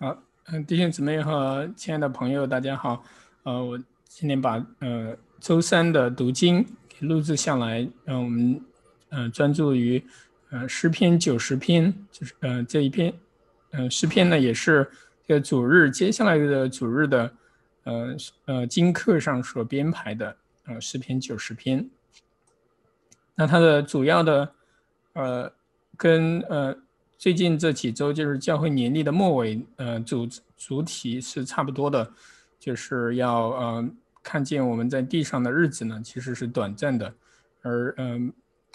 好，嗯，弟兄姊妹和亲爱的朋友，大家好。呃，我今天把呃周三的读经给录制下来，让我们呃专注于呃诗篇九十篇，就是呃这一篇，嗯诗篇呢也是这个主日接下来的主日的呃呃经课上所编排的呃诗篇九十篇。那它的主要的呃跟呃。最近这几周就是教会年历的末尾，呃，主主体是差不多的，就是要呃看见我们在地上的日子呢，其实是短暂的，而嗯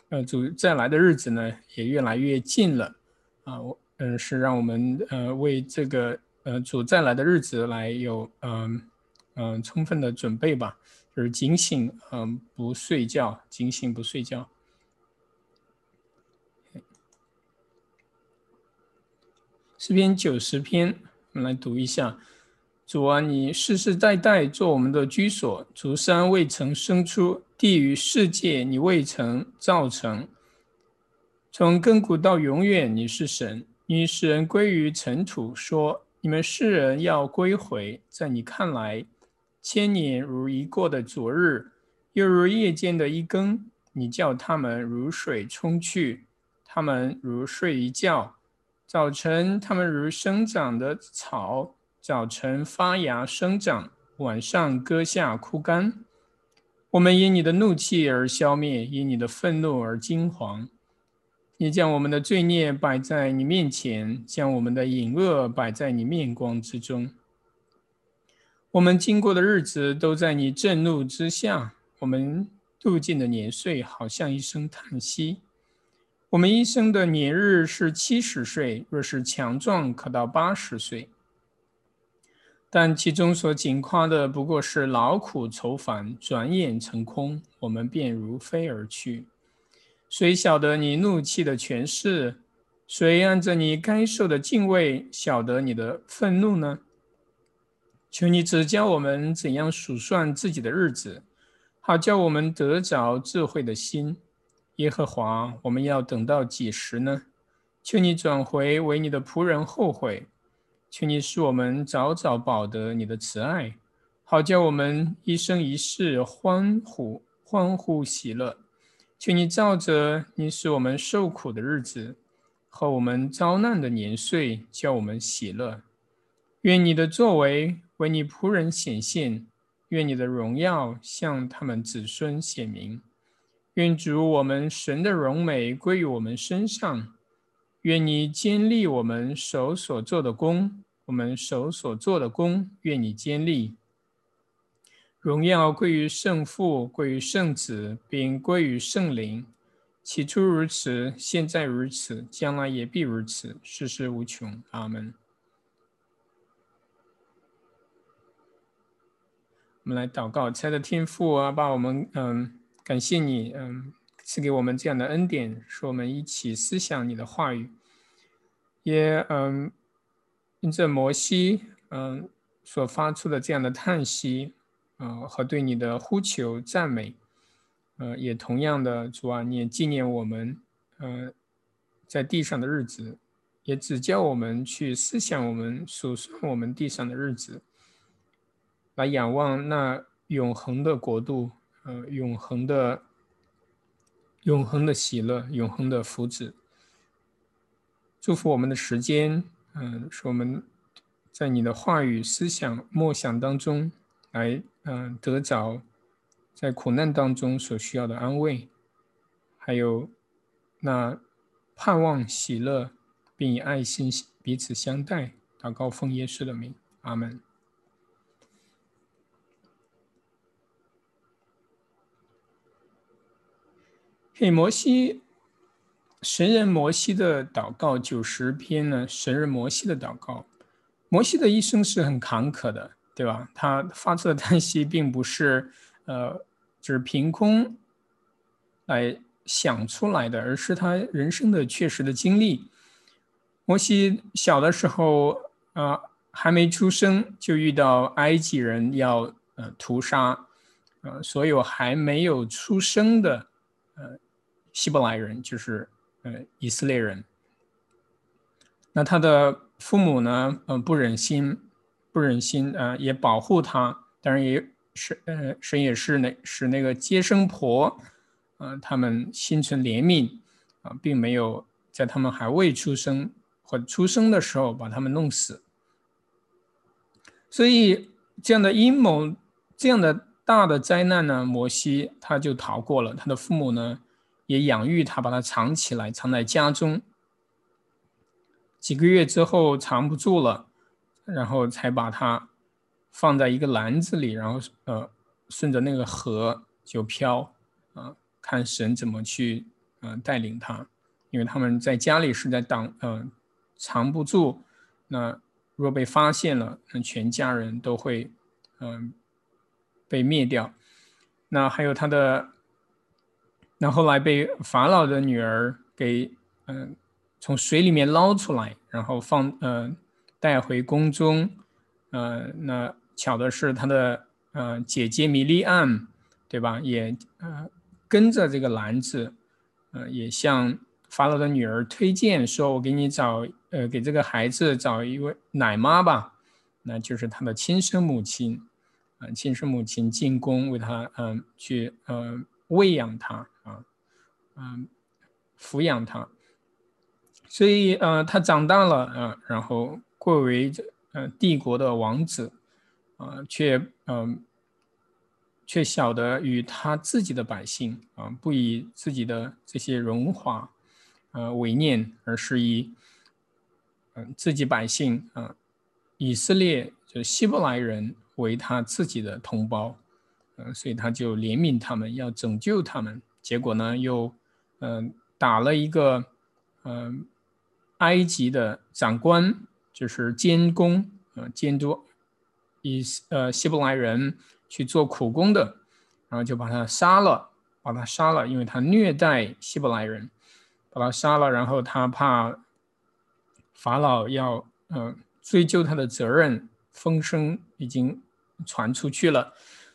呃主再来的日子呢，也越来越近了，啊我，嗯是让我们呃为这个呃主再来的日子来有嗯嗯充分的准备吧，就是警醒，嗯不睡觉，警醒不睡觉。诗篇九十篇，我们来读一下：主啊，你世世代代做我们的居所，竹山未曾生出，地与世界你未曾造成。从亘古到永远，你是神。你使人归于尘土，说：你们世人要归回。在你看来，千年如一过的昨日，又如夜间的一更。你叫他们如水冲去，他们如睡一觉。早晨，它们如生长的草；早晨发芽生长，晚上割下枯干。我们因你的怒气而消灭，因你的愤怒而惊惶。你将我们的罪孽摆在你面前，将我们的隐恶摆在你面光之中。我们经过的日子都在你震怒之下，我们度尽的年岁好像一声叹息。我们一生的年日是七十岁，若是强壮，可到八十岁。但其中所仅夸的不过是劳苦愁烦，转眼成空，我们便如飞而去。谁晓得你怒气的权势？谁按着你该受的敬畏晓得你的愤怒呢？求你指教我们怎样数算自己的日子，好叫我们得着智慧的心。耶和华，我们要等到几时呢？求你转回，为你的仆人后悔。求你使我们早早保得你的慈爱，好叫我们一生一世欢呼欢呼喜乐。求你照着你使我们受苦的日子和我们遭难的年岁，叫我们喜乐。愿你的作为为你仆人显现，愿你的荣耀向他们子孙显明。愿主我们神的荣美归于我们身上，愿你坚立我们手所做的功，我们手所做的功，愿你坚立。荣耀归于圣父，归于圣子，并归于圣灵。起初如此，现在如此，将来也必如此，世世无穷。阿门。我们来祷告，亲爱的天父啊，把我们嗯。感谢你，嗯，赐给我们这样的恩典，使我们一起思想你的话语，也嗯，因着摩西嗯所发出的这样的叹息，呃和对你的呼求赞美，呃，也同样的主啊，你也纪念我们，呃，在地上的日子，也指教我们去思想我们数算我们地上的日子，来仰望那永恒的国度。呃，永恒的、永恒的喜乐，永恒的福祉，祝福我们的时间，嗯，使我们在你的话语、思想、默想当中，来，嗯，得着在苦难当中所需要的安慰，还有那盼望、喜乐，并以爱心彼此相待。祷告奉耶稣的名，阿门。嘿，摩西，神人摩西的祷告九十篇呢？神人摩西的祷告，摩西的一生是很坎坷的，对吧？他发出的叹息并不是呃，就是凭空来想出来的，而是他人生的确实的经历。摩西小的时候啊，还没出生就遇到埃及人要呃屠杀呃所有还没有出生的。希伯来人就是呃以色列人，那他的父母呢，嗯，不忍心，不忍心，呃，也保护他，当然也是，呃，神也是那使那个接生婆，呃，他们心存怜悯，啊，并没有在他们还未出生或出生的时候把他们弄死。所以这样的阴谋，这样的大的灾难呢，摩西他就逃过了，他的父母呢也养育他，把他藏起来，藏在家中。几个月之后藏不住了，然后才把它放在一个篮子里，然后呃顺着那个河就漂啊，看神怎么去嗯带领他，因为他们在家里是在挡嗯藏不住，那若被发现了，那全家人都会嗯被灭掉。那还有他的，那后来被法老的女儿给嗯。从水里面捞出来，然后放呃带回宫中，呃，那巧的是他的呃姐姐米利安，对吧？也呃跟着这个篮子，呃，也向法老的女儿推荐说：“我给你找呃给这个孩子找一位奶妈吧，那就是他的亲生母亲，啊，亲生母亲进宫为他嗯去呃喂养他啊，嗯抚养他。”所以，呃，他长大了，呃，然后贵为，呃，帝国的王子，啊，却，嗯，却晓得与他自己的百姓，啊，不以自己的这些荣华，呃，为念，而是以，嗯，自己百姓，啊，以色列，就希伯来人为他自己的同胞，所以他就怜悯他们，要拯救他们，结果呢，又，嗯，打了一个，嗯。埃及的长官就是监工，呃，监督以呃希伯来人去做苦工的，然后就把他杀了，把他杀了，因为他虐待希伯来人，把他杀了，然后他怕法老要呃追究他的责任，风声已经传出去了，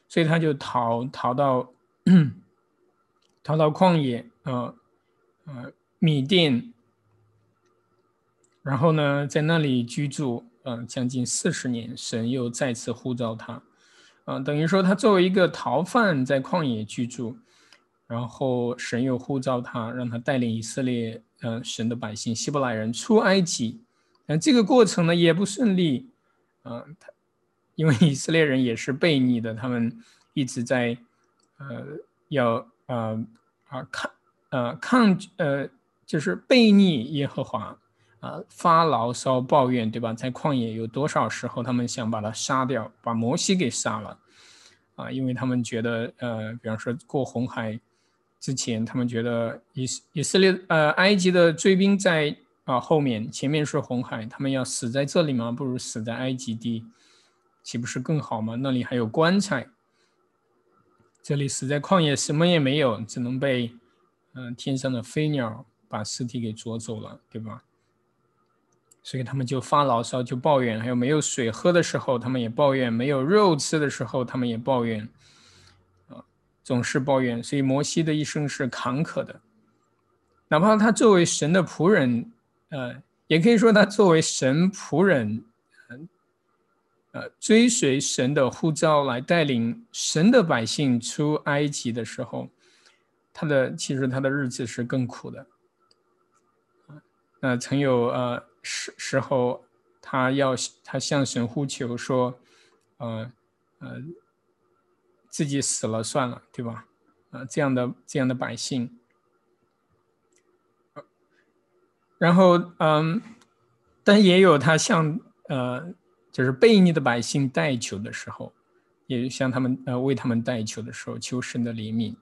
所以他就逃逃到逃到旷野，呃呃米甸。然后呢，在那里居住，嗯，将近四十年，神又再次呼召他，嗯，等于说他作为一个逃犯在旷野居住，然后神又呼召他，让他带领以色列，嗯，神的百姓希伯来人出埃及，嗯，这个过程呢也不顺利，嗯，他因为以色列人也是悖逆的，他们一直在，呃，要，呃，啊抗，呃抗，呃就是悖逆耶和华。啊，发牢骚抱怨，对吧？在旷野有多少时候，他们想把他杀掉，把摩西给杀了，啊，因为他们觉得，呃，比方说过红海之前，他们觉得以以色列，呃，埃及的追兵在啊后面，前面是红海，他们要死在这里吗？不如死在埃及地，岂不是更好吗？那里还有棺材，这里死在旷野，什么也没有，只能被，嗯，天上的飞鸟把尸体给啄走了，对吧？所以他们就发牢骚，就抱怨，还有没有水喝的时候，他们也抱怨；没有肉吃的时候，他们也抱怨，啊，总是抱怨。所以摩西的一生是坎坷的，哪怕他作为神的仆人，呃，也可以说他作为神仆人，追随神的呼召来带领神的百姓出埃及的时候，他的其实他的日子是更苦的，那曾有呃。时时候，他要他向神呼求说：“呃呃，自己死了算了，对吧？啊，这样的这样的百姓。然后，嗯，但也有他向呃，就是悖逆的百姓代求的时候，也向他们呃为他们代求的时候，求神的怜悯。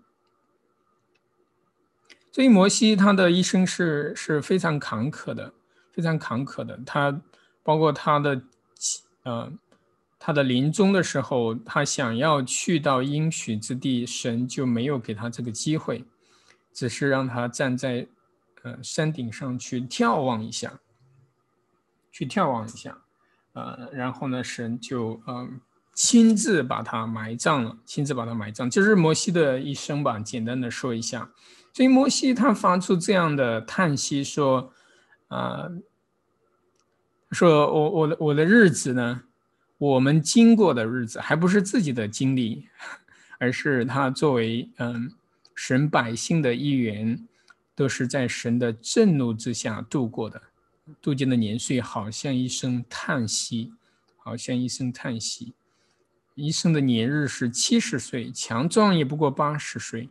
所以，摩西他的一生是是非常坎坷的。”非常坎坷的，他包括他的，呃，他的临终的时候，他想要去到应许之地，神就没有给他这个机会，只是让他站在，呃，山顶上去眺望一下，去眺望一下，呃，然后呢，神就嗯亲自把他埋葬了，亲自把他埋葬，就是摩西的一生吧。简单的说一下，所以摩西他发出这样的叹息说。啊，说我我的我的日子呢，我们经过的日子还不是自己的经历，而是他作为嗯神百姓的一员，都是在神的震怒之下度过的，杜鹃的年岁好像一声叹息，好像一声叹息。一生的年日是七十岁，强壮也不过八十岁，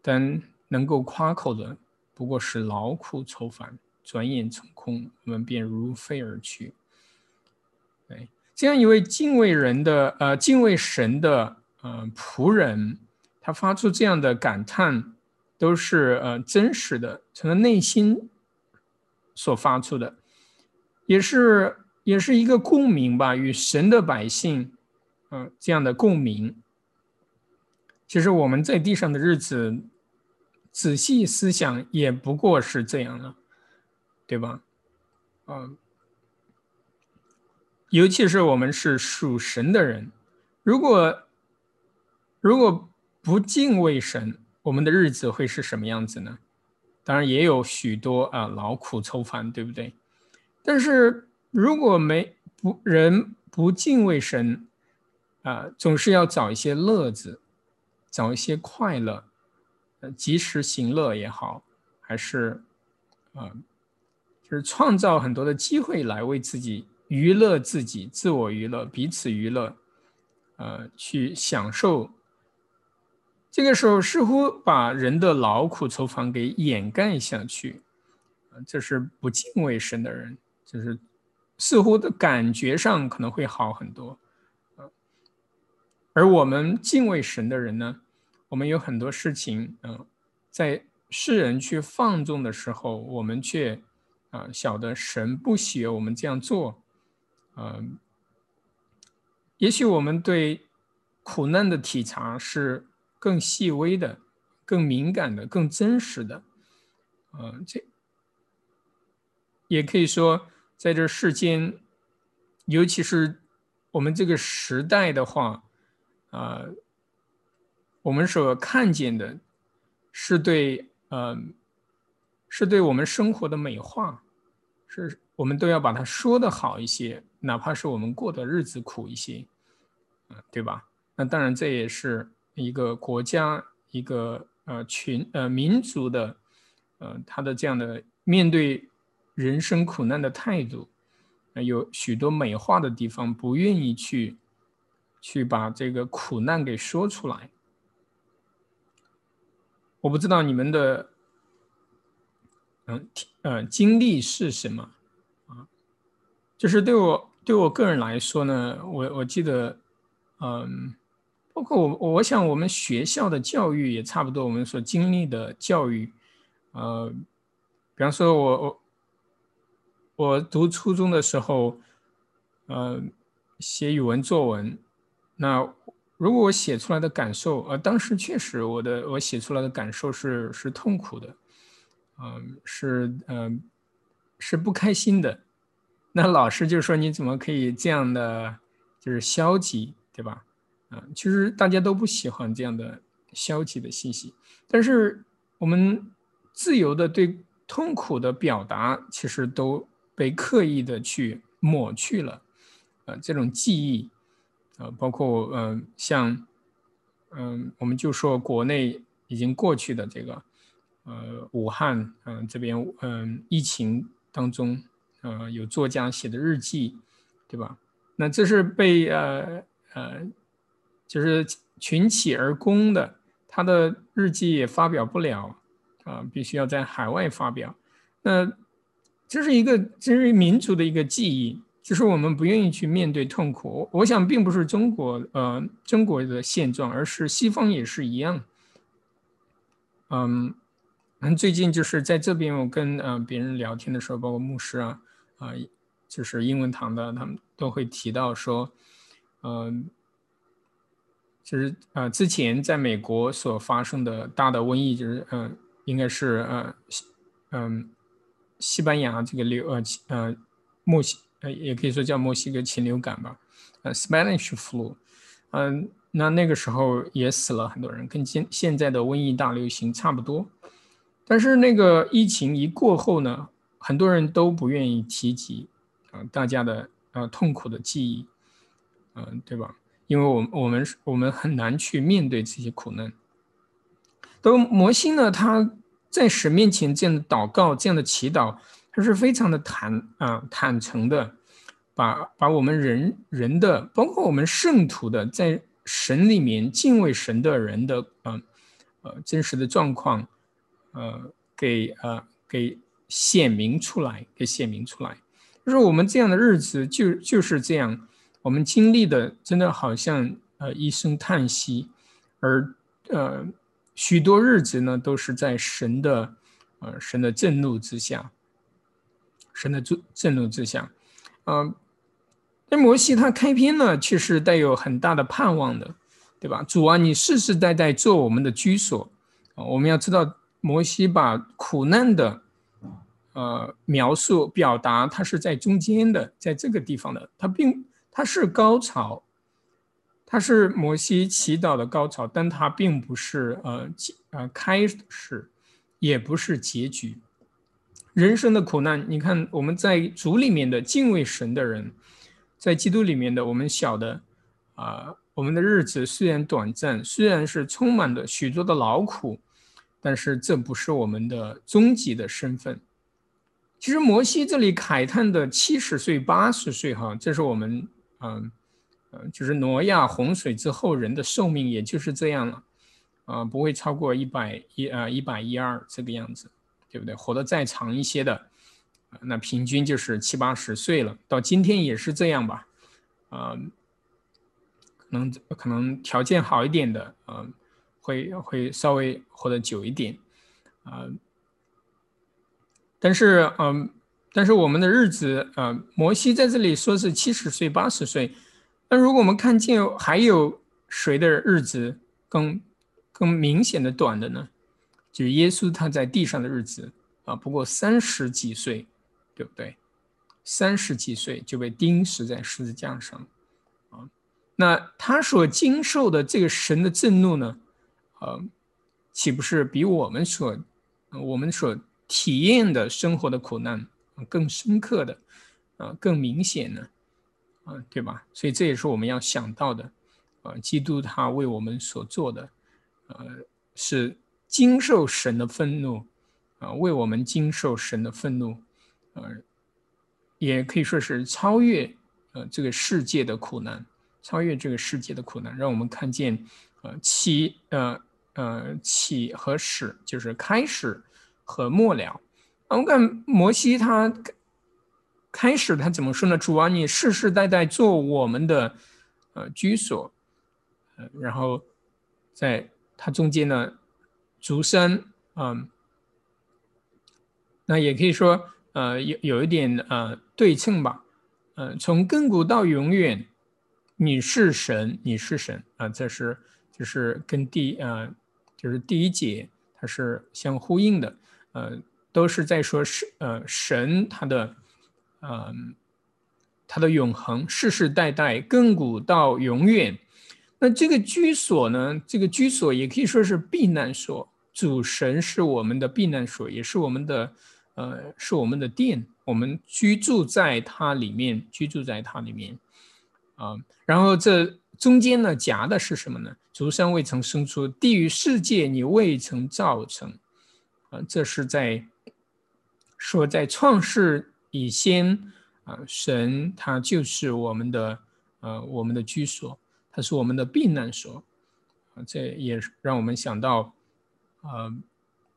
但能够夸口的不过是劳苦愁烦，转眼成空，我们便如飞而去。哎，这样一位敬畏人的呃敬畏神的呃仆人，他发出这样的感叹，都是呃真实的，从他内心所发出的，也是也是一个共鸣吧，与神的百姓。嗯，这样的共鸣，其实我们在地上的日子，仔细思想也不过是这样了，对吧？嗯，尤其是我们是属神的人，如果如果不敬畏神，我们的日子会是什么样子呢？当然也有许多啊劳苦愁烦，对不对？但是如果没不人不敬畏神，啊，总是要找一些乐子，找一些快乐，呃，及时行乐也好，还是啊，就是创造很多的机会来为自己娱乐自己，自我娱乐，彼此娱乐，呃，去享受。这个时候似乎把人的劳苦愁烦给掩盖下去，这是不敬畏神的人，就是似乎的感觉上可能会好很多。而我们敬畏神的人呢，我们有很多事情，嗯，在世人去放纵的时候，我们却啊晓得神不喜悦我们这样做，嗯，也许我们对苦难的体察是更细微的、更敏感的、更真实的，嗯，这也可以说，在这世间，尤其是我们这个时代的话。啊，我们所看见的，是对，嗯，是对我们生活的美化，是我们都要把它说的好一些，哪怕是我们过的日子苦一些，啊，对吧？那当然，这也是一个国家、一个呃群、呃民族的，呃，他的这样的面对人生苦难的态度，有许多美化的地方，不愿意去。去把这个苦难给说出来。我不知道你们的，嗯，呃，经历是什么啊？就是对我对我个人来说呢，我我记得，嗯，包括我，我想我们学校的教育也差不多，我们所经历的教育，呃，比方说我我我读初中的时候，呃，写语文作文。那如果我写出来的感受，呃，当时确实我的我写出来的感受是是痛苦的，嗯，是嗯是不开心的。那老师就说你怎么可以这样的，就是消极，对吧？其实大家都不喜欢这样的消极的信息，但是我们自由的对痛苦的表达，其实都被刻意的去抹去了，呃，这种记忆。呃，包括嗯，像嗯，我们就说国内已经过去的这个呃，武汉嗯这边嗯疫情当中，呃，有作家写的日记，对吧？那这是被呃呃，就是群起而攻的，他的日记也发表不了啊，必须要在海外发表。那这是一个，这是民族的一个记忆。就是我们不愿意去面对痛苦，我想并不是中国呃中国的现状，而是西方也是一样。嗯，最近就是在这边，我跟呃别人聊天的时候，包括牧师啊啊，就是英文堂的，他们都会提到说，嗯，就是呃之前在美国所发生的大的瘟疫，就是嗯应该是呃嗯西班牙这个流呃呃墨西呃。也可以说叫墨西哥禽流感吧，呃，Spanish flu，嗯，那那个时候也死了很多人，跟现现在的瘟疫大流行差不多。但是那个疫情一过后呢，很多人都不愿意提及，啊大家的呃痛苦的记忆，嗯，对吧？因为我们我们我们很难去面对这些苦难。都摩西呢，他在神面前这样的祷告、这样的祈祷，他是非常的坦啊坦诚的，把把我们人人的，包括我们圣徒的，在神里面敬畏神的人的，呃呃真实的状况，呃给呃给显明出来，给显明出来。就是我们这样的日子，就就是这样，我们经历的真的好像呃一声叹息，而呃。许多日子呢，都是在神的，呃，神的震怒之下，神的震震怒之下，嗯，那摩西他开篇呢，却是带有很大的盼望的，对吧？主啊，你世世代代做我们的居所啊！我们要知道，摩西把苦难的，呃，描述表达，他是在中间的，在这个地方的，他并他是高潮。它是摩西祈祷的高潮，但它并不是呃呃开始，也不是结局。人生的苦难，你看我们在主里面的敬畏神的人，在基督里面的我们晓得啊，我们的日子虽然短暂，虽然是充满了许多的劳苦，但是这不是我们的终极的身份。其实摩西这里慨叹的七十岁、八十岁，哈，这是我们嗯。就是挪亚洪水之后，人的寿命也就是这样了，啊，不会超过一百一啊一百一二这个样子，对不对？活得再长一些的，那平均就是七八十岁了。到今天也是这样吧，啊，可能可能条件好一点的，啊，会会稍微活得久一点，啊，但是嗯，但是我们的日子，呃，摩西在这里说是七十岁、八十岁。那如果我们看见还有谁的日子更更明显的短的呢？就是耶稣他在地上的日子啊，不过三十几岁，对不对？三十几岁就被钉死在十字架上啊。那他所经受的这个神的震怒呢，呃，岂不是比我们所我们所体验的生活的苦难更深刻的啊，更明显呢？啊，对吧？所以这也是我们要想到的，啊，基督他为我们所做的，呃，是经受神的愤怒，啊，为我们经受神的愤怒，呃，也可以说是超越呃这个世界的苦难，超越这个世界的苦难，让我们看见，呃起呃呃起和始，就是开始和末了。我看摩西他。开始他怎么说呢？主啊，你世世代代做我们的呃居所，呃，然后在它中间呢，竹山，嗯，那也可以说呃有有一点呃对称吧，呃，从亘古到永远，你是神，你是神啊，这是就是跟第呃就是第一节它是相呼应的，呃，都是在说是呃神他的。嗯，它的永恒，世世代代，亘古到永远。那这个居所呢？这个居所也可以说是避难所。主神是我们的避难所，也是我们的，呃，是我们的殿。我们居住在它里面，居住在它里面。啊，然后这中间呢，夹的是什么呢？竹山未曾生出，地狱世界你未曾造成。啊，这是在说在创世。以先啊，神他就是我们的呃我们的居所，他是我们的避难所啊，这也让我们想到，呃，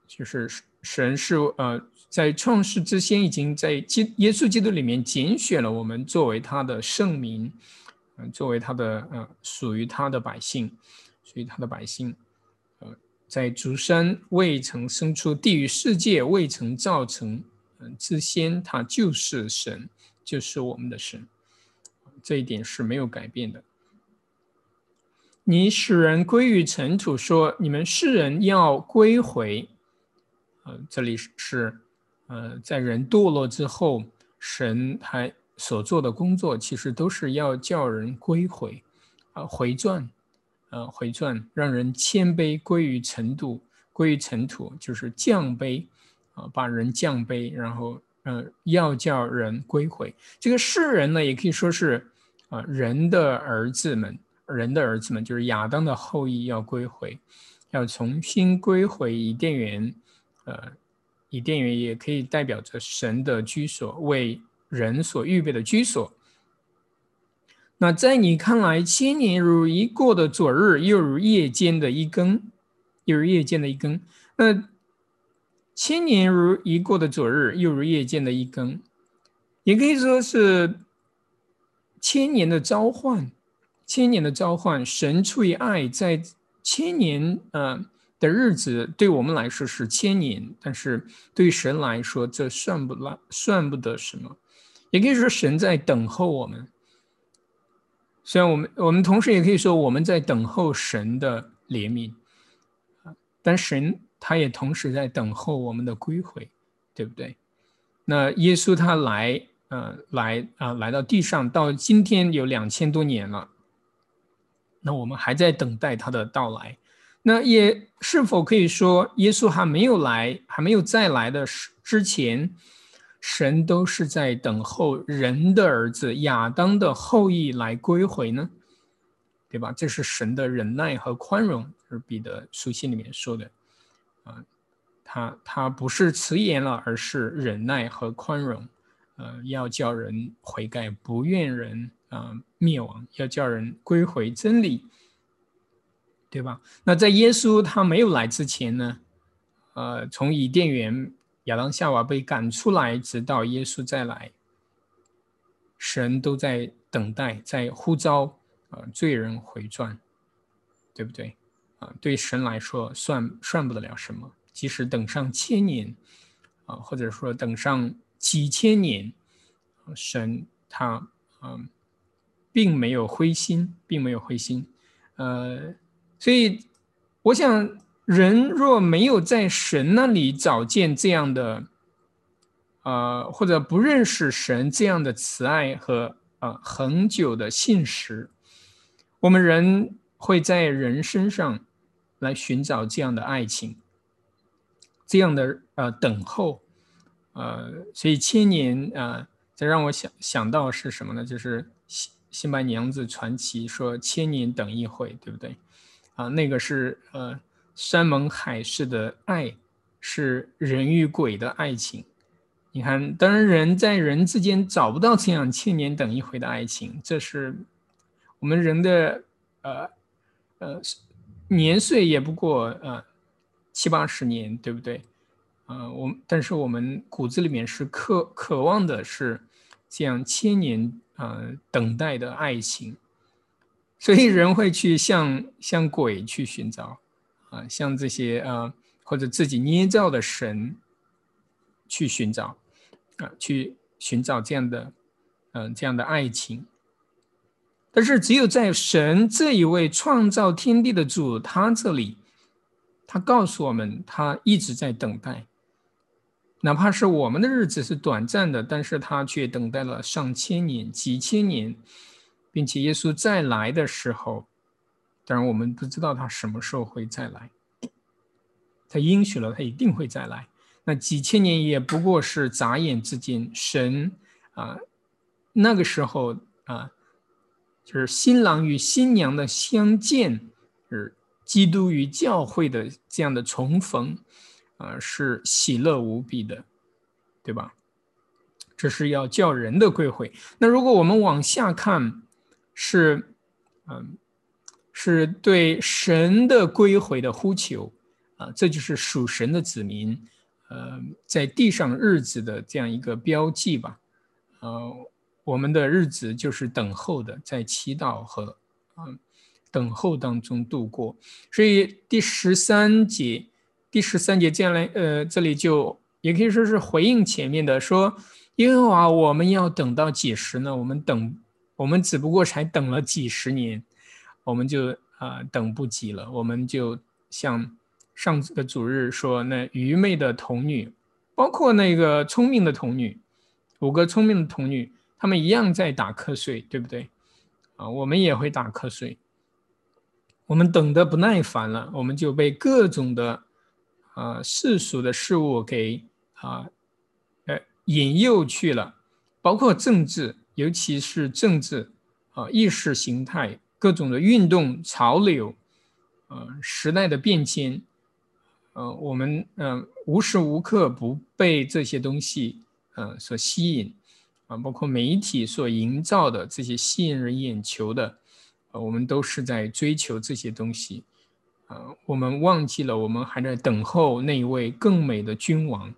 就是神是呃在创世之先已经在基耶稣基督里面拣选了我们作为他的圣民，嗯，作为他的呃属于他的百姓，属于他的百姓，呃，在主山未曾生出地狱世界未曾造成。嗯，之先他就是神，就是我们的神，这一点是没有改变的。你使人归于尘土，说你们世人要归回。呃，这里是呃，在人堕落之后，神他所做的工作，其实都是要叫人归回，啊，回转，呃，回转，让人谦卑，归于尘土，归于尘土，就是降卑。啊，把人降卑，然后嗯，要叫人归回。这个世人呢，也可以说是啊，人的儿子们，人的儿子们就是亚当的后裔要归回，要重新归回伊甸园。呃，伊甸园也可以代表着神的居所，为人所预备的居所。那在你看来，千年如一过的昨日，又如夜间的一更，又如夜间的一更。那千年如一过的昨日，又如夜间的一更，也可以说是千年的召唤，千年的召唤。神出于爱，在千年呃的日子，对我们来说是千年，但是对神来说，这算不来，算不得什么。也可以说，神在等候我们。虽然我们，我们同时也可以说，我们在等候神的怜悯但神。他也同时在等候我们的归回，对不对？那耶稣他来，呃，来啊，来到地上，到今天有两千多年了。那我们还在等待他的到来。那也是否可以说，耶稣还没有来，还没有再来的时之前，神都是在等候人的儿子亚当的后裔来归回呢？对吧？这是神的忍耐和宽容，是彼得书信里面说的。啊，他他不是辞言了，而是忍耐和宽容，呃，要叫人悔改，不愿人啊灭亡，要叫人归回真理，对吧？那在耶稣他没有来之前呢，呃，从伊甸园亚当夏娃被赶出来，直到耶稣再来，神都在等待，在呼召啊罪人回转，对不对？啊，对神来说算算不得了什么。即使等上千年，啊，或者说等上几千年，神他嗯，并没有灰心，并没有灰心。呃，所以我想，人若没有在神那里找见这样的，呃，或者不认识神这样的慈爱和呃恒久的信实，我们人会在人身上。来寻找这样的爱情，这样的呃等候，呃，所以千年啊，这让我想想到是什么呢？就是新新白娘子传奇说千年等一回，对不对？啊，那个是呃山盟海誓的爱，是人与鬼的爱情。你看，当然人在人之间找不到这样千年等一回的爱情，这是我们人的呃呃。年岁也不过呃七八十年，对不对？呃，我但是我们骨子里面是渴渴望的是这样千年呃等待的爱情，所以人会去向向鬼去寻找啊，向这些呃或者自己捏造的神去寻找啊，去寻找这样的嗯这样的爱情。但是，只有在神这一位创造天地的主他这里，他告诉我们，他一直在等待。哪怕是我们的日子是短暂的，但是他却等待了上千年、几千年，并且耶稣再来的时候，当然我们不知道他什么时候会再来。他应许了，他一定会再来。那几千年也不过是眨眼之间，神啊，那个时候啊。就是新郎与新娘的相见，是基督与教会的这样的重逢，啊，是喜乐无比的，对吧？这是要叫人的归回。那如果我们往下看，是，嗯，是对神的归回的呼求，啊，这就是属神的子民，呃，在地上日子的这样一个标记吧，呃。我们的日子就是等候的，在祈祷和嗯等候当中度过。所以第十三节，第十三节这样来，呃，这里就也可以说是回应前面的，说因为啊，我们要等到几时呢？我们等，我们只不过才等了几十年，我们就啊等不及了。我们就像上次的主日说，那愚昧的童女，包括那个聪明的童女，五个聪明的童女。他们一样在打瞌睡，对不对？啊，我们也会打瞌睡。我们等的不耐烦了，我们就被各种的啊世俗的事物给啊，呃引诱去了，包括政治，尤其是政治啊，意识形态，各种的运动潮流，呃，时代的变迁，呃，我们嗯无时无刻不被这些东西呃所吸引啊，包括媒体所营造的这些吸引人眼球的，呃，我们都是在追求这些东西。啊，我们忘记了，我们还在等候那一位更美的君王，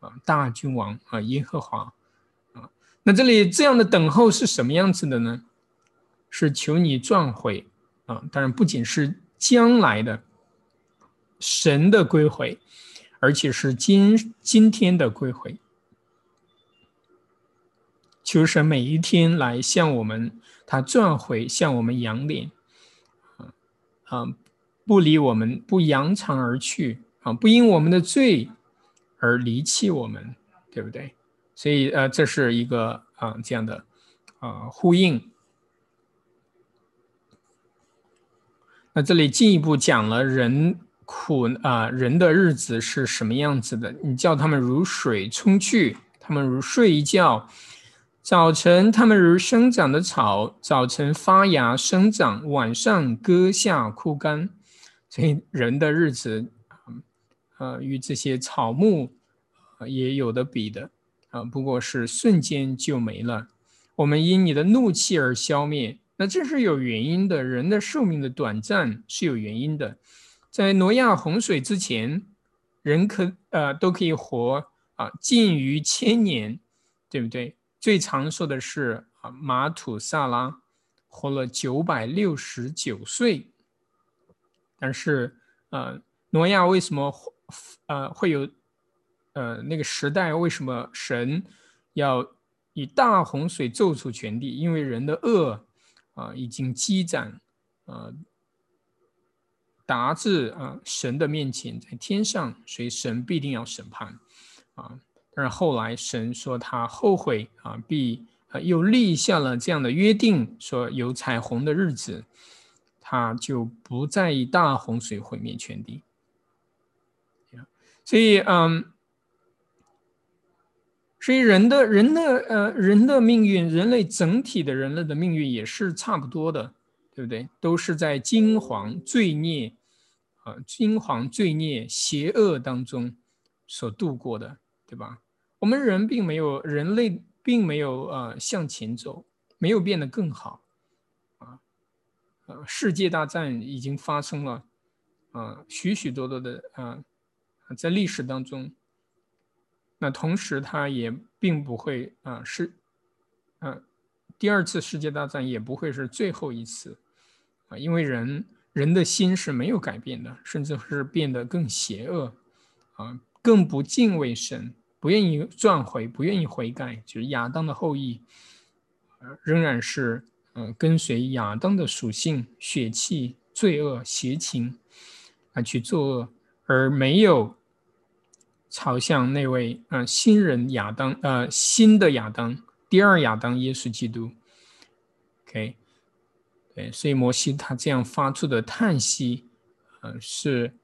啊，大君王啊，耶和华，啊，那这里这样的等候是什么样子的呢？是求你转回，啊，当然不仅是将来的神的归回，而且是今今天的归回，求神每一天来向我们，他转回向我们扬脸，啊，啊。不离我们，不扬长而去啊！不因我们的罪而离弃我们，对不对？所以呃，这是一个啊这样的啊呼应。那这里进一步讲了人苦啊人的日子是什么样子的？你叫他们如水冲去，他们如睡一觉；早晨它们如生长的草，早晨发芽生长，晚上割下枯干。所以人的日子，呃，与这些草木，也有的比的，啊，不过是瞬间就没了。我们因你的怒气而消灭，那这是有原因的。人的寿命的短暂是有原因的。在挪亚洪水之前，人可呃都可以活啊近于千年，对不对？最长寿的是啊马土萨拉，活了九百六十九岁。但是，呃，挪亚为什么呃会有，呃那个时代为什么神要以大洪水咒诅全地？因为人的恶啊已经积攒，呃达至啊神的面前，在天上，所以神必定要审判啊。但是后来神说他后悔啊，必啊又立下了这样的约定，说有彩虹的日子。他就不在意大洪水毁灭全地，所以，嗯，所以人的人的呃人的命运，人类整体的人类的命运也是差不多的，对不对？都是在金黄罪孽啊，金黄罪孽邪恶当中所度过的，对吧？我们人并没有，人类并没有呃向前走，没有变得更好。啊呃，世界大战已经发生了，啊，许许多多的啊，在历史当中，那同时它也并不会啊是，啊，第二次世界大战也不会是最后一次，啊，因为人人的心是没有改变的，甚至是变得更邪恶，啊，更不敬畏神，不愿意转回，不愿意悔改，就是亚当的后裔，仍然是。嗯，跟随亚当的属性、血气、罪恶、邪情啊去作恶，而没有朝向那位嗯新人亚当呃新的亚当、第二亚当耶稣基督。OK，对，所以摩西他这样发出的叹息，嗯，是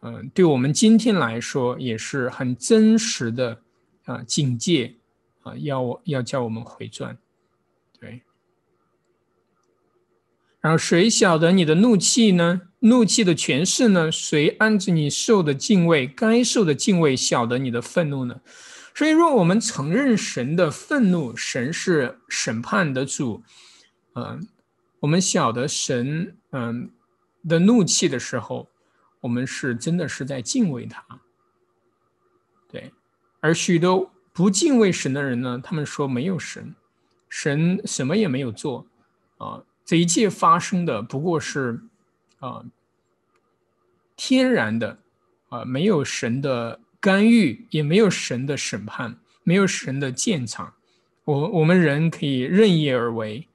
嗯对我们今天来说也是很真实的啊警戒啊，要我要叫我们回转，对。然后谁晓得你的怒气呢？怒气的权势呢？谁按着你受的敬畏，该受的敬畏，晓得你的愤怒呢？所以，若我们承认神的愤怒，神是审判的主，嗯，我们晓得神嗯的怒气的时候，我们是真的是在敬畏他。对，而许多不敬畏神的人呢，他们说没有神，神什么也没有做，啊。这一切发生的不过是，啊，天然的，啊，没有神的干预，也没有神的审判，没有神的鉴赏，我我们人可以任意而为，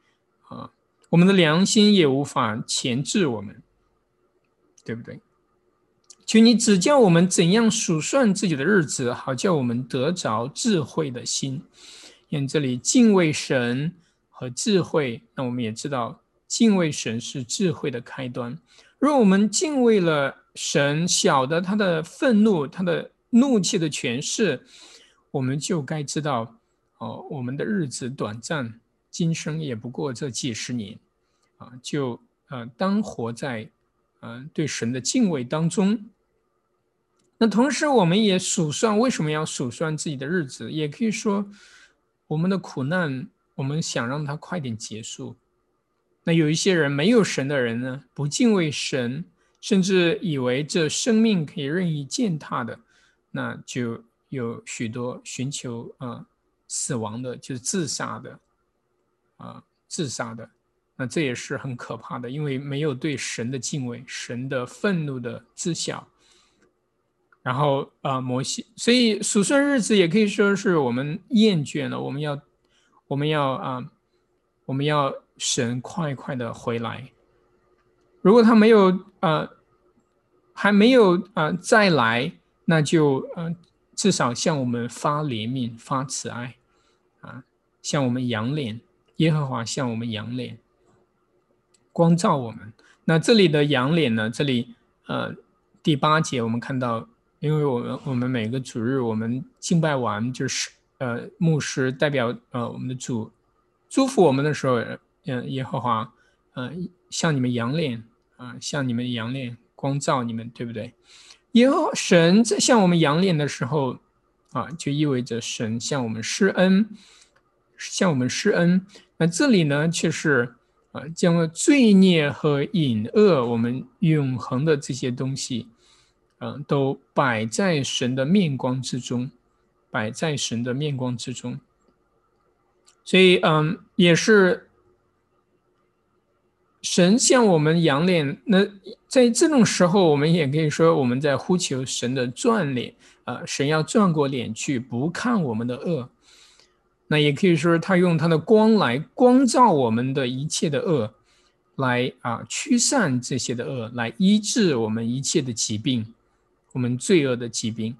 啊，我们的良心也无法钳制我们，对不对？求你指教我们怎样数算自己的日子，好叫我们得着智慧的心。因这里敬畏神和智慧，那我们也知道。敬畏神是智慧的开端。若我们敬畏了神，晓得他的愤怒、他的怒气的权势，我们就该知道，哦，我们的日子短暂，今生也不过这几十年，啊，就呃，当活在嗯对神的敬畏当中。那同时，我们也数算为什么要数算自己的日子，也可以说，我们的苦难，我们想让它快点结束。那有一些人没有神的人呢，不敬畏神，甚至以为这生命可以任意践踏的，那就有许多寻求啊死亡的，就是自杀的，啊自杀的，那这也是很可怕的，因为没有对神的敬畏，神的愤怒的知晓。然后啊，摩西，所以数算日子也可以说是我们厌倦了，我们要，我们要啊，我们要神快快的回来。如果他没有啊，还没有啊再来，那就呃至少向我们发怜悯、发慈爱啊，向我们扬脸，耶和华向我们扬脸，光照我们。那这里的扬脸呢？这里呃第八节我们看到。因为我们我们每个主日我们敬拜完就是呃牧师代表呃我们的主祝福我们的时候，嗯耶和华嗯向你们扬脸啊向你们扬脸光照你们对不对？耶和神在向我们扬脸的时候啊，就意味着神向我们施恩，向我们施恩。那这里呢却是啊将罪孽和隐恶我们永恒的这些东西。嗯，都摆在神的面光之中，摆在神的面光之中。所以，嗯，也是神向我们扬脸。那在这种时候，我们也可以说我们在呼求神的转脸啊，神要转过脸去，不看我们的恶。那也可以说，他用他的光来光照我们的一切的恶，来啊驱散这些的恶，来医治我们一切的疾病。我们罪恶的疾病。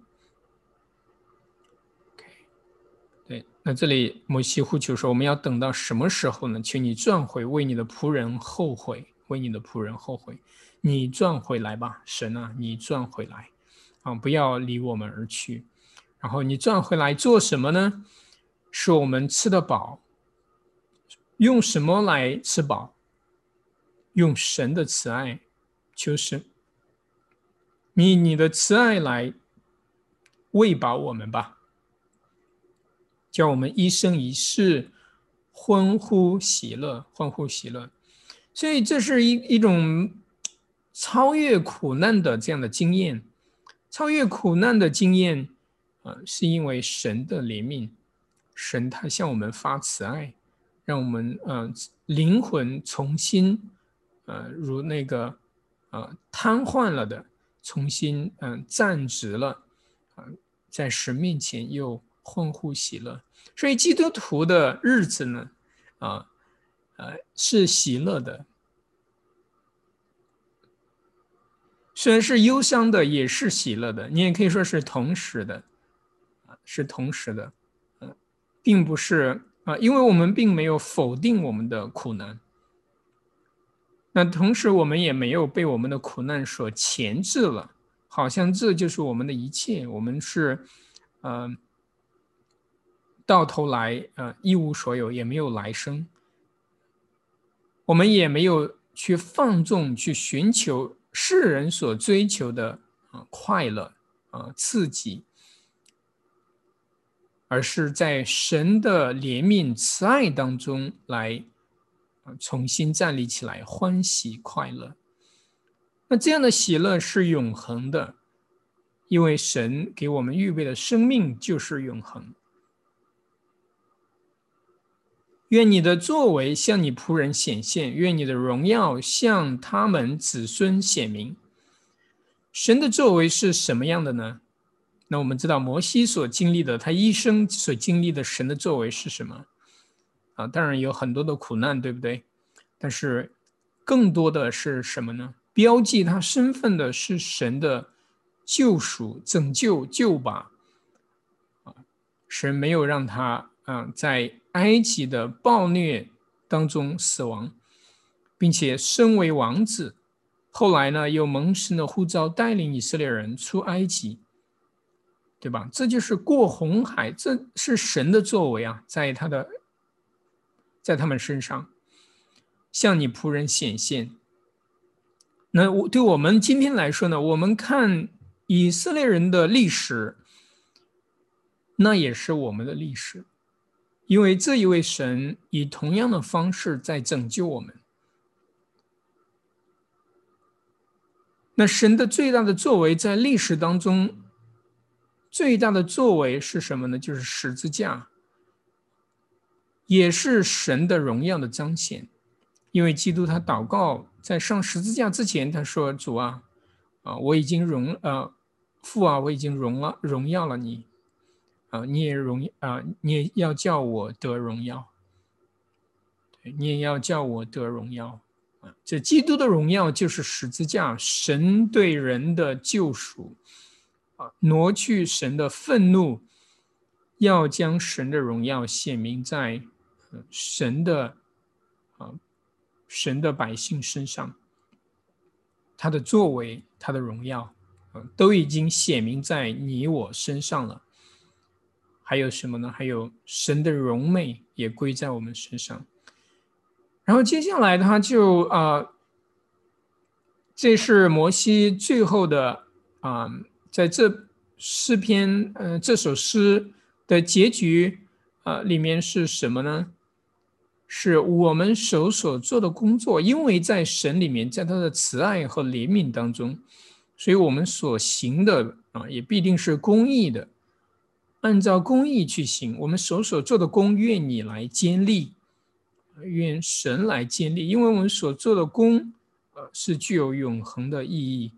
对，那这里摩西呼求说：“我们要等到什么时候呢？请你转回，为你的仆人后悔，为你的仆人后悔。你转回来吧，神啊，你转回来啊，不要离我们而去。然后你转回来做什么呢？使我们吃得饱。用什么来吃饱？用神的慈爱，就是。”以你的慈爱来喂饱我们吧，叫我们一生一世欢呼喜乐，欢呼喜乐。所以这是一一种超越苦难的这样的经验，超越苦难的经验啊，是因为神的怜悯，神他向我们发慈爱，让我们呃灵魂重新呃如那个呃瘫痪了的。重新嗯站直了，啊，在神面前又欢呼喜乐，所以基督徒的日子呢，啊，呃是喜乐的，虽然是忧伤的，也是喜乐的，你也可以说是同时的，啊，是同时的，并不是啊，因为我们并没有否定我们的苦难。那同时，我们也没有被我们的苦难所钳制了，好像这就是我们的一切。我们是，呃，到头来，呃，一无所有，也没有来生。我们也没有去放纵，去寻求世人所追求的啊快乐啊刺激，而是在神的怜悯慈爱当中来。重新站立起来，欢喜快乐。那这样的喜乐是永恒的，因为神给我们预备的生命就是永恒。愿你的作为向你仆人显现，愿你的荣耀向他们子孙显明。神的作为是什么样的呢？那我们知道摩西所经历的，他一生所经历的神的作为是什么？啊，当然有很多的苦难，对不对？但是更多的是什么呢？标记他身份的是神的救赎、拯救、救拔。啊，神没有让他啊在埃及的暴虐当中死亡，并且身为王子，后来呢又蒙神的呼召带领以色列人出埃及。对吧？这就是过红海，这是神的作为啊，在他的，在他们身上，向你仆人显现。那我对我们今天来说呢，我们看以色列人的历史，那也是我们的历史，因为这一位神以同样的方式在拯救我们。那神的最大的作为在历史当中。最大的作为是什么呢？就是十字架，也是神的荣耀的彰显。因为基督他祷告，在上十字架之前，他说：“主啊，啊，我已经荣呃，父啊，我已经荣了荣耀了你，啊，你也荣啊，你也要叫我得荣耀，对你也要叫我得荣耀啊。这基督的荣耀就是十字架，神对人的救赎。”挪去神的愤怒，要将神的荣耀显明在神的啊神的百姓身上。他的作为，他的荣耀啊，都已经显明在你我身上了。还有什么呢？还有神的荣美也归在我们身上。然后接下来他就啊，这是摩西最后的啊。在这诗篇，呃，这首诗的结局啊，里面是什么呢？是我们手所做的工作，因为在神里面，在他的慈爱和怜悯当中，所以我们所行的啊，也必定是公义的，按照公义去行。我们手所做的功，愿你来坚立，愿神来坚立，因为我们所做的功，呃，是具有永恒的意义。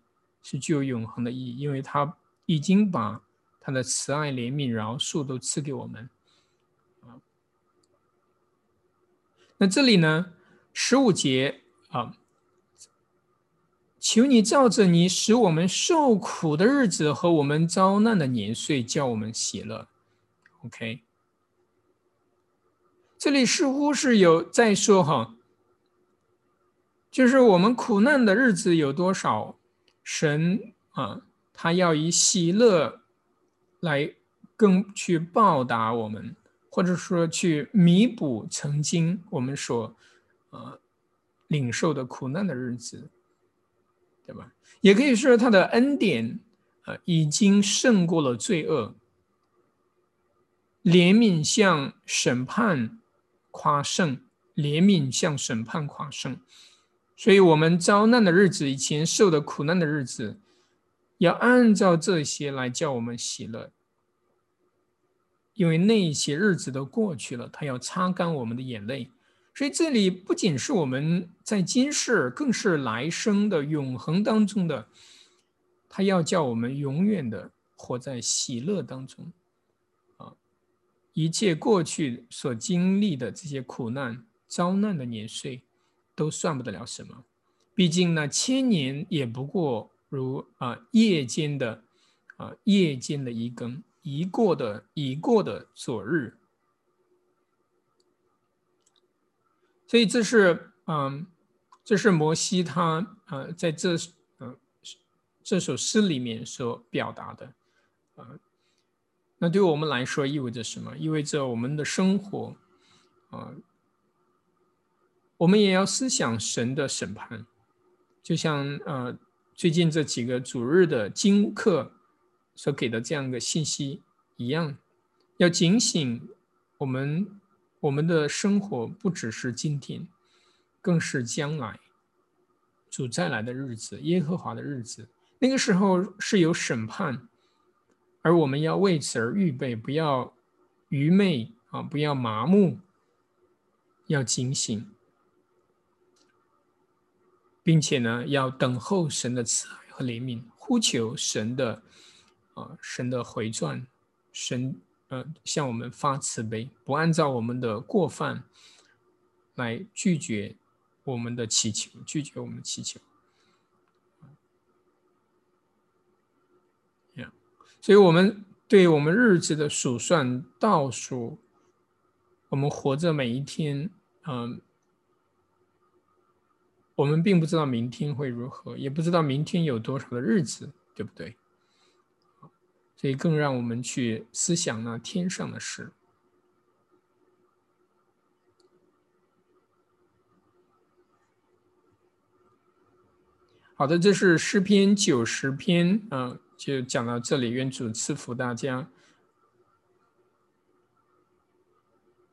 是具有永恒的意义，因为他已经把他的慈爱、怜悯、饶恕都赐给我们。啊，那这里呢，十五节啊，求你照着你使我们受苦的日子和我们遭难的年岁，叫我们喜乐。OK，这里似乎是有在说哈，就是我们苦难的日子有多少？神啊，他要以喜乐来更去报答我们，或者说去弥补曾经我们所呃领受的苦难的日子，对吧？也可以说他的恩典啊，已经胜过了罪恶，怜悯向审判夸胜，怜悯向审判夸胜。所以，我们遭难的日子，以前受的苦难的日子，要按照这些来叫我们喜乐，因为那些日子都过去了，他要擦干我们的眼泪。所以，这里不仅是我们在今世，更是来生的永恒当中的，他要叫我们永远的活在喜乐当中。啊，一切过去所经历的这些苦难、遭难的年岁。都算不得了什么，毕竟呢，千年也不过如啊夜间的啊夜间的一更，一过的已过的昨日。所以这是嗯，这是摩西他啊在这嗯这首诗里面所表达的啊。那对我们来说意味着什么？意味着我们的生活啊。我们也要思想神的审判，就像呃最近这几个主日的经课所给的这样一个信息一样，要警醒我们我们的生活不只是今天，更是将来主再来的日子，耶和华的日子，那个时候是有审判，而我们要为此而预备，不要愚昧啊，不要麻木，要警醒。并且呢，要等候神的慈爱和怜悯，呼求神的，啊，神的回转，神呃向我们发慈悲，不按照我们的过犯来拒绝我们的祈求，拒绝我们的祈求。所以我们对我们日子的数算倒数，我们活着每一天，嗯。我们并不知道明天会如何，也不知道明天有多少的日子，对不对？所以更让我们去思想那天上的事。好的，这是诗篇九十篇，嗯，就讲到这里。愿主赐福大家。